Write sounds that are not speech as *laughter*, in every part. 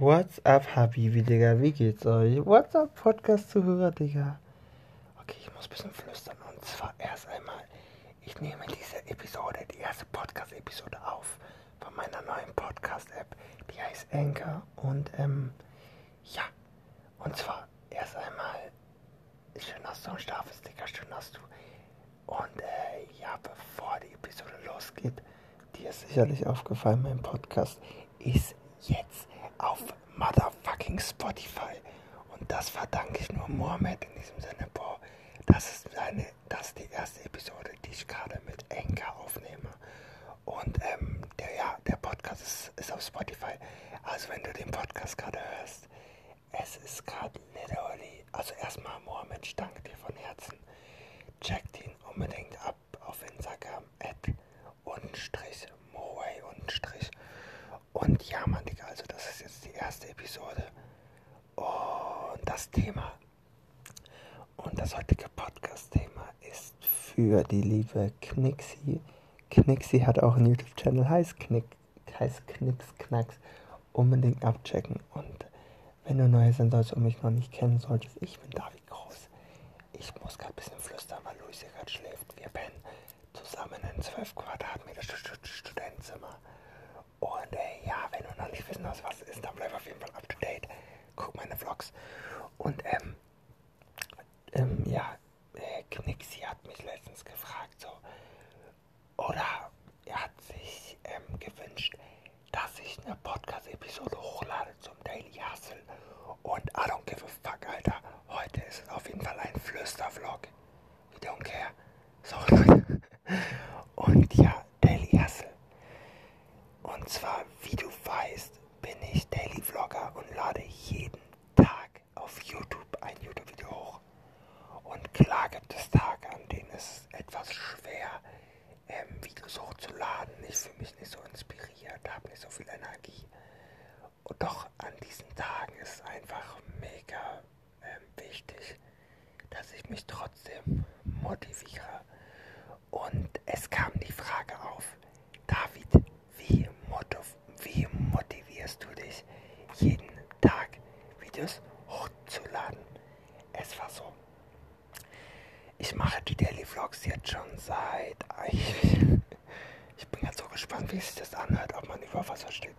What's up, Habibi, Digga? Wie geht's euch? What's up, Podcast-Zuhörer, Digga? Okay, ich muss ein bisschen flüstern. Und zwar erst einmal, ich nehme diese Episode, die erste Podcast-Episode auf von meiner neuen Podcast-App. Die heißt Anchor. Und, ähm, ja. Und zwar erst einmal, schön, dass du am Start bist, Digga. Schön, dass du. Und, äh, ja, bevor die Episode losgeht, dir ist sicherlich aufgefallen, mein Podcast ist jetzt motherfucking Spotify. Und das verdanke ich nur Mohammed in diesem Sinne. Boah, das ist, eine, das ist die erste Episode, die ich gerade mit Enka aufnehme. Und ähm, der, ja, der Podcast ist, ist auf Spotify. Also wenn du den Podcast gerade hörst, es ist gerade literally, also erstmal Mohammed, ich danke dir von Herzen. Checkt ihn unbedingt ab auf Instagram, at unstrich, Moe unstrich. Und ja, Mann, Digga, also das ist jetzt die erste Episode. Und das Thema und das heutige Podcast-Thema ist für die liebe Knixi. Knixi hat auch einen YouTube-Channel, heißt, Knick, heißt Knicks Knacks. Unbedingt abchecken. Und wenn du neu sein sollst und mich noch nicht kennen solltest, ich bin David Groß. Ich muss gerade ein bisschen flüstern, weil Luise gerade schläft. Wir pennen zusammen in 12 Quadratmeter Studentenzimmer. Und äh, ja, wenn du noch nicht wissen hast, was ist, dann bleib auf jeden Fall up to date. Guck meine Vlogs. Und ähm, ähm, ja, Knixi hat mich letztens gefragt, so, oder er hat sich ähm, gewünscht, dass ich eine Podcast-Episode hochlade zum Daily Hustle. Und I don't give a fuck, Alter. Heute ist es auf jeden Fall ein Flüster-Vlog. We don't care. Sorry, *laughs* Und ja, Daily Hustle. Und zwar, wie du weißt, bin ich Daily Vlogger und lade jeden Tag auf YouTube ein YouTube-Video hoch. Klar gibt es Tage, an denen es etwas schwer, ähm, Videos hochzuladen. Ich fühle mich nicht so inspiriert, habe nicht so viel Energie. Und doch an diesen Tagen ist es einfach mega ähm, wichtig, dass ich mich trotzdem motiviere. Und es kam die Frage auf, David, wie, motiv wie motivierst du dich, jeden Tag Videos hochzuladen? Es war so. Ich mache die Daily Vlogs jetzt schon seit. Ich, *laughs* ich bin jetzt so gespannt, wie sich das anhört, ob man überhaupt was versteht.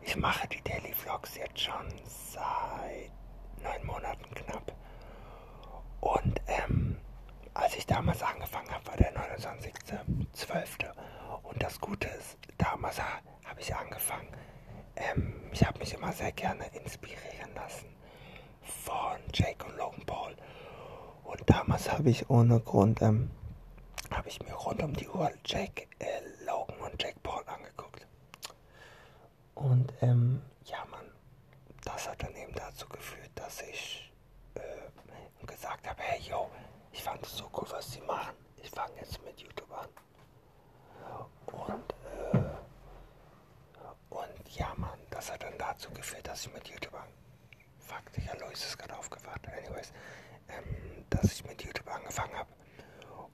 Ich mache die Daily Vlogs jetzt schon seit neun Monaten knapp. Und ähm, als ich damals angefangen habe, war der 29.12. Und das Gute ist, damals habe ich angefangen, ähm, ich habe mich immer sehr gerne inspirieren lassen von Jake und Logan Paul. Und damals habe ich ohne Grund, ähm, habe ich mir rund um die Uhr Jake, äh, Logan und Jake Paul angeguckt. Und ähm, ja, Mann, das hat dann eben dazu geführt, dass ich äh, gesagt habe, hey, yo, ich fand es so cool, was sie machen. Ich fange jetzt mit YouTube an. Und, äh, und ja, Mann, das hat dann dazu geführt, dass ich mit YouTube an. Fuck, Digga, Lois ist gerade aufgewacht. Anyways, ähm, dass ich mit YouTube angefangen habe.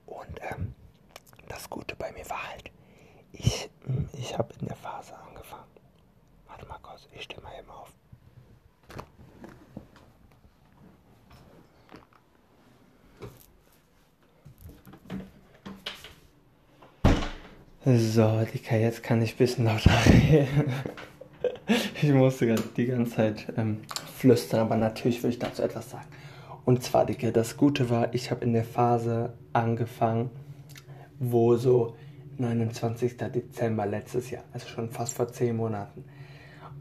Und ähm, das Gute bei mir war halt, ich, ich habe in der Phase angefangen. Warte mal kurz, ich stehe mal eben auf. So, Dicker, jetzt kann ich ein bisschen lauter *laughs* reden. Ich musste die ganze Zeit ähm, flüstern, aber natürlich will ich dazu etwas sagen. Und zwar, Dicker, das Gute war, ich habe in der Phase angefangen, wo so 29. Dezember letztes Jahr, also schon fast vor 10 Monaten.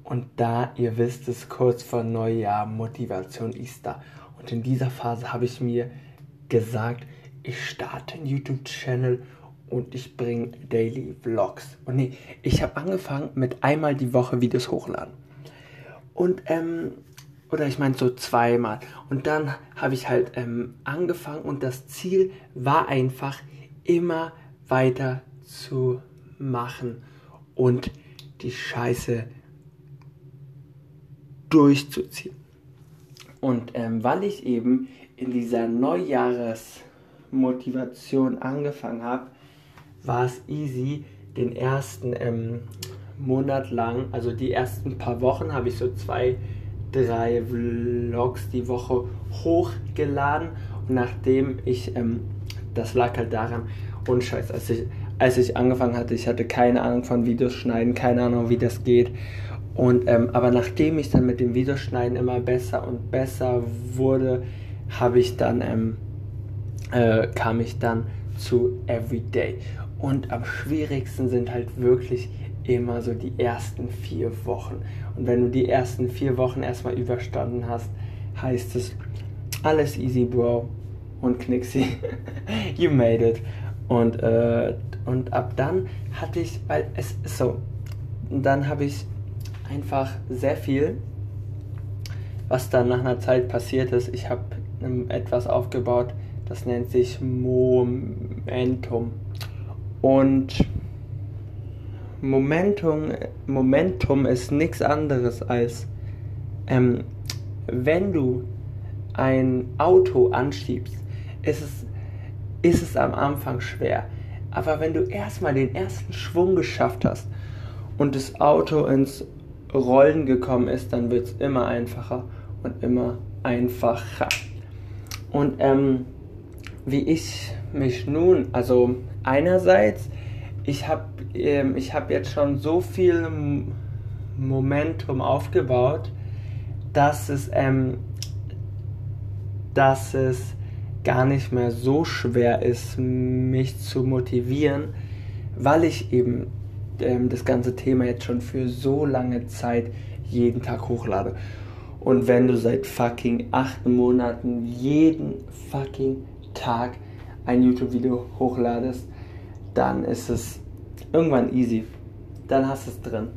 Und da, ihr wisst es, kurz vor Neujahr, Motivation ist da. Und in dieser Phase habe ich mir gesagt, ich starte einen YouTube-Channel und ich bringe Daily Vlogs. Und nee, ich habe angefangen mit einmal die Woche Videos hochladen. Und, ähm, oder ich meine so zweimal. Und dann habe ich halt ähm, angefangen und das Ziel war einfach immer weiter zu machen und die Scheiße durchzuziehen. Und ähm, weil ich eben in dieser Neujahresmotivation angefangen habe, war es easy, den ersten ähm, Monat lang, also die ersten paar Wochen, habe ich so zwei, drei Vlogs die Woche hochgeladen. Und nachdem ich, ähm, das lag halt daran, und scheiß, als ich, als ich angefangen hatte, ich hatte keine Ahnung von Videos schneiden, keine Ahnung, wie das geht. Und, ähm, aber nachdem ich dann mit dem Videoschneiden immer besser und besser wurde, habe ich dann, ähm, äh, kam ich dann zu Everyday. Und am schwierigsten sind halt wirklich immer so die ersten vier Wochen. Und wenn du die ersten vier Wochen erstmal überstanden hast, heißt es alles easy, Bro. Und Knixi, *laughs* you made it. Und, äh, und ab dann hatte ich, weil es ist so, dann habe ich einfach sehr viel, was dann nach einer Zeit passiert ist. Ich habe etwas aufgebaut, das nennt sich Momentum. Und Momentum, Momentum ist nichts anderes als, ähm, wenn du ein Auto anschiebst, ist es, ist es am Anfang schwer. Aber wenn du erstmal den ersten Schwung geschafft hast und das Auto ins Rollen gekommen ist, dann wird es immer einfacher und immer einfacher. Und ähm, wie ich mich nun, also einerseits, ich habe ähm, hab jetzt schon so viel Momentum aufgebaut, dass es, ähm, dass es gar nicht mehr so schwer ist, mich zu motivieren, weil ich eben ähm, das ganze Thema jetzt schon für so lange Zeit jeden Tag hochlade. Und wenn du seit fucking acht Monaten jeden fucking Tag ein YouTube-Video hochladest, dann ist es irgendwann easy. Dann hast du es drin.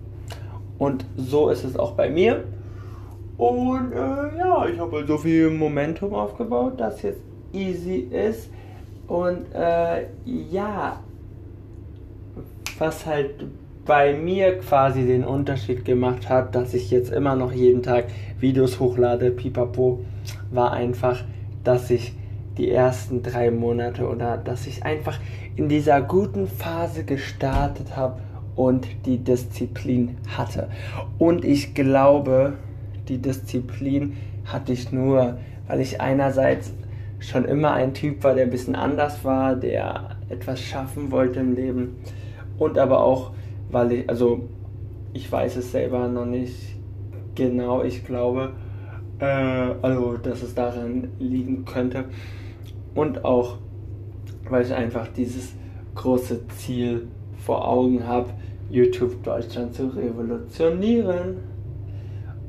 Und so ist es auch bei mir. Und äh, ja, ich habe halt so viel Momentum aufgebaut, dass jetzt easy ist. Und äh, ja, was halt bei mir quasi den Unterschied gemacht hat, dass ich jetzt immer noch jeden Tag Videos hochlade, pipapo, war einfach, dass ich die ersten drei Monate oder dass ich einfach in dieser guten Phase gestartet habe und die Disziplin hatte. Und ich glaube, die Disziplin hatte ich nur, weil ich einerseits schon immer ein Typ war, der ein bisschen anders war, der etwas schaffen wollte im Leben und aber auch, weil ich, also ich weiß es selber noch nicht genau, ich glaube, äh, also dass es daran liegen könnte und auch, weil ich einfach dieses große Ziel vor Augen habe, YouTube Deutschland zu revolutionieren.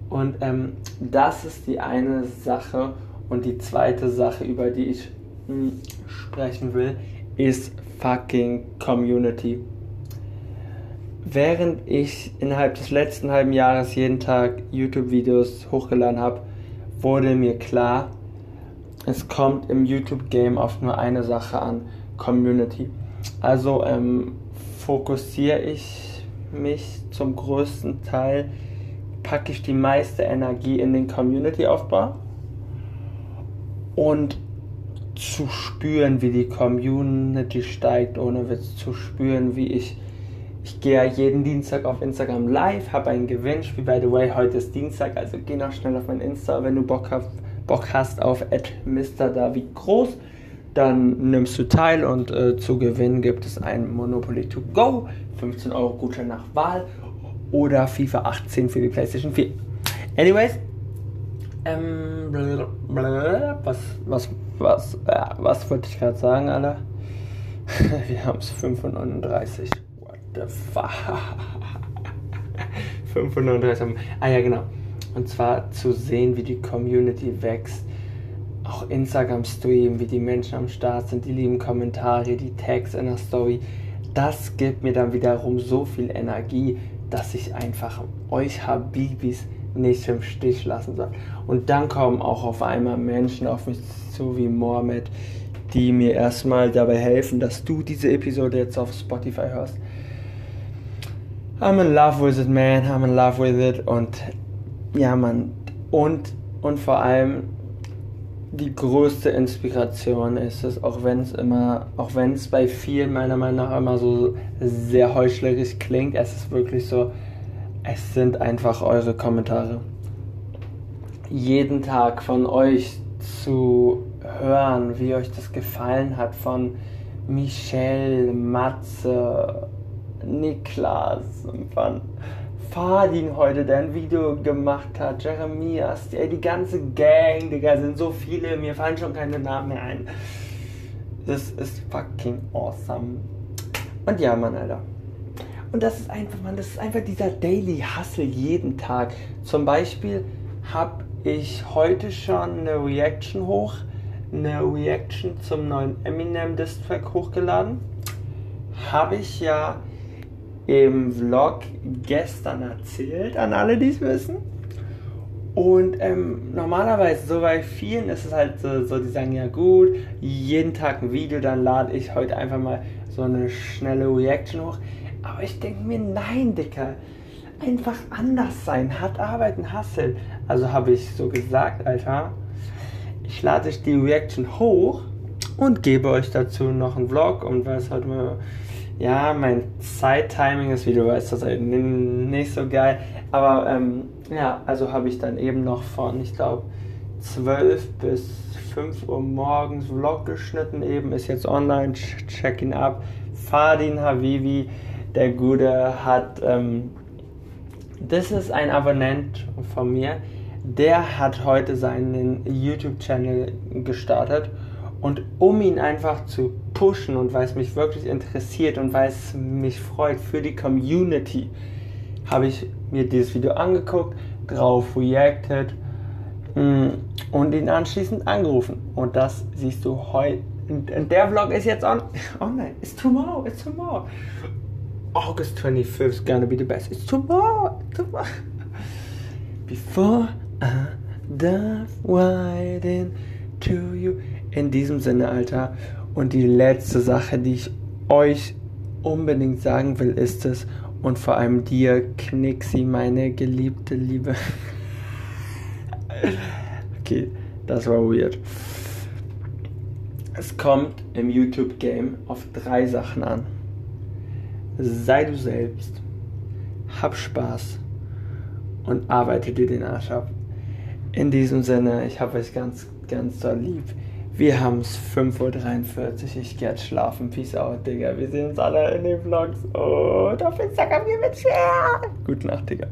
Und ähm, das ist die eine Sache. Und die zweite Sache, über die ich mh, hm, sprechen will, ist fucking Community. Während ich innerhalb des letzten halben Jahres jeden Tag YouTube-Videos hochgeladen habe, wurde mir klar, es kommt im YouTube-Game oft nur eine Sache an, Community. Also ähm, fokussiere ich mich zum größten Teil, packe ich die meiste Energie in den Community-Aufbau und zu spüren, wie die Community steigt, ohne Witz zu spüren, wie ich ich gehe jeden Dienstag auf Instagram live, habe ein Gewinnspiel. By the way, heute ist Dienstag, also geh noch schnell auf mein Insta, wenn du Bock, hast, Bock hast auf Mr. David Groß. Dann nimmst du teil und äh, zu gewinnen gibt es ein Monopoly to go, 15 Euro Gutschein nach Wahl oder FIFA 18 für die PlayStation 4. Anyways, ähm, was, was, was, äh, was wollte ich gerade sagen, Alter? *laughs* Wir haben es 35 the fuck? *laughs* 530. Ah ja, genau. Und zwar zu sehen, wie die Community wächst. Auch Instagram-Stream, wie die Menschen am Start sind, die lieben Kommentare, die Tags in der Story. Das gibt mir dann wiederum so viel Energie, dass ich einfach euch Habibis nicht im Stich lassen soll. Und dann kommen auch auf einmal Menschen auf mich zu wie Mohammed, die mir erstmal dabei helfen, dass du diese Episode jetzt auf Spotify hörst. I'm in love with it, man. I'm in love with it. Und ja, man. Und, und vor allem, die größte Inspiration ist es, auch wenn es immer, auch wenn es bei vielen meiner Meinung nach immer so sehr heuchlerisch klingt, es ist wirklich so, es sind einfach eure Kommentare. Jeden Tag von euch zu hören, wie euch das gefallen hat, von Michelle, Matze, Niklas, von Fadin heute, der ein Video gemacht hat, Jeremias, die, die ganze Gang, Digga, sind so viele, mir fallen schon keine Namen mehr ein. Das ist fucking awesome. Und ja, Mann, Alter. Und das ist einfach, man, das ist einfach dieser Daily Hustle jeden Tag. Zum Beispiel habe ich heute schon eine Reaction hoch, eine Reaction zum neuen Eminem Distrack hochgeladen. Habe ich ja im Vlog gestern erzählt, an alle, die es wissen. Und ähm, normalerweise, so bei vielen ist es halt so, so, die sagen, ja gut, jeden Tag ein Video, dann lade ich heute einfach mal so eine schnelle Reaction hoch. Aber ich denke mir, nein, Dicker, einfach anders sein, hart arbeiten, hasseln. Also habe ich so gesagt, Alter, ich lade die Reaction hoch und gebe euch dazu noch einen Vlog und was heute mal ja, mein Zeittiming ist, wie du weißt, das halt nicht so geil. Aber ähm, ja, also habe ich dann eben noch von, ich glaube, 12 bis 5 Uhr morgens Vlog geschnitten. Eben ist jetzt online, check ihn ab. Fadin Havivi, der Gute, hat. Ähm, das ist ein Abonnent von mir. Der hat heute seinen YouTube-Channel gestartet und um ihn einfach zu pushen und weil es mich wirklich interessiert und weil es mich freut für die Community, habe ich mir dieses Video angeguckt, drauf reacted mm, und ihn anschließend angerufen. Und das siehst du heute. Der Vlog ist jetzt on *laughs* online. It's tomorrow, it's tomorrow. August 25th is gonna be the best. It's tomorrow, tomorrow. *laughs* Before I dive right into you. In diesem Sinne, Alter. Und die letzte Sache, die ich euch unbedingt sagen will, ist es, und vor allem dir, Knixi, meine geliebte Liebe. *laughs* okay, das war weird. Es kommt im YouTube-Game auf drei Sachen an. Sei du selbst, hab Spaß und arbeite dir den Arsch ab. In diesem Sinne, ich habe euch ganz, ganz doll lieb. Wir haben es 5.43 Uhr. Ich gehe jetzt schlafen. Peace out, Digga. Wir sehen uns alle in den Vlogs. Und auf Instagram hier mit Share. Gute Nacht, Digga.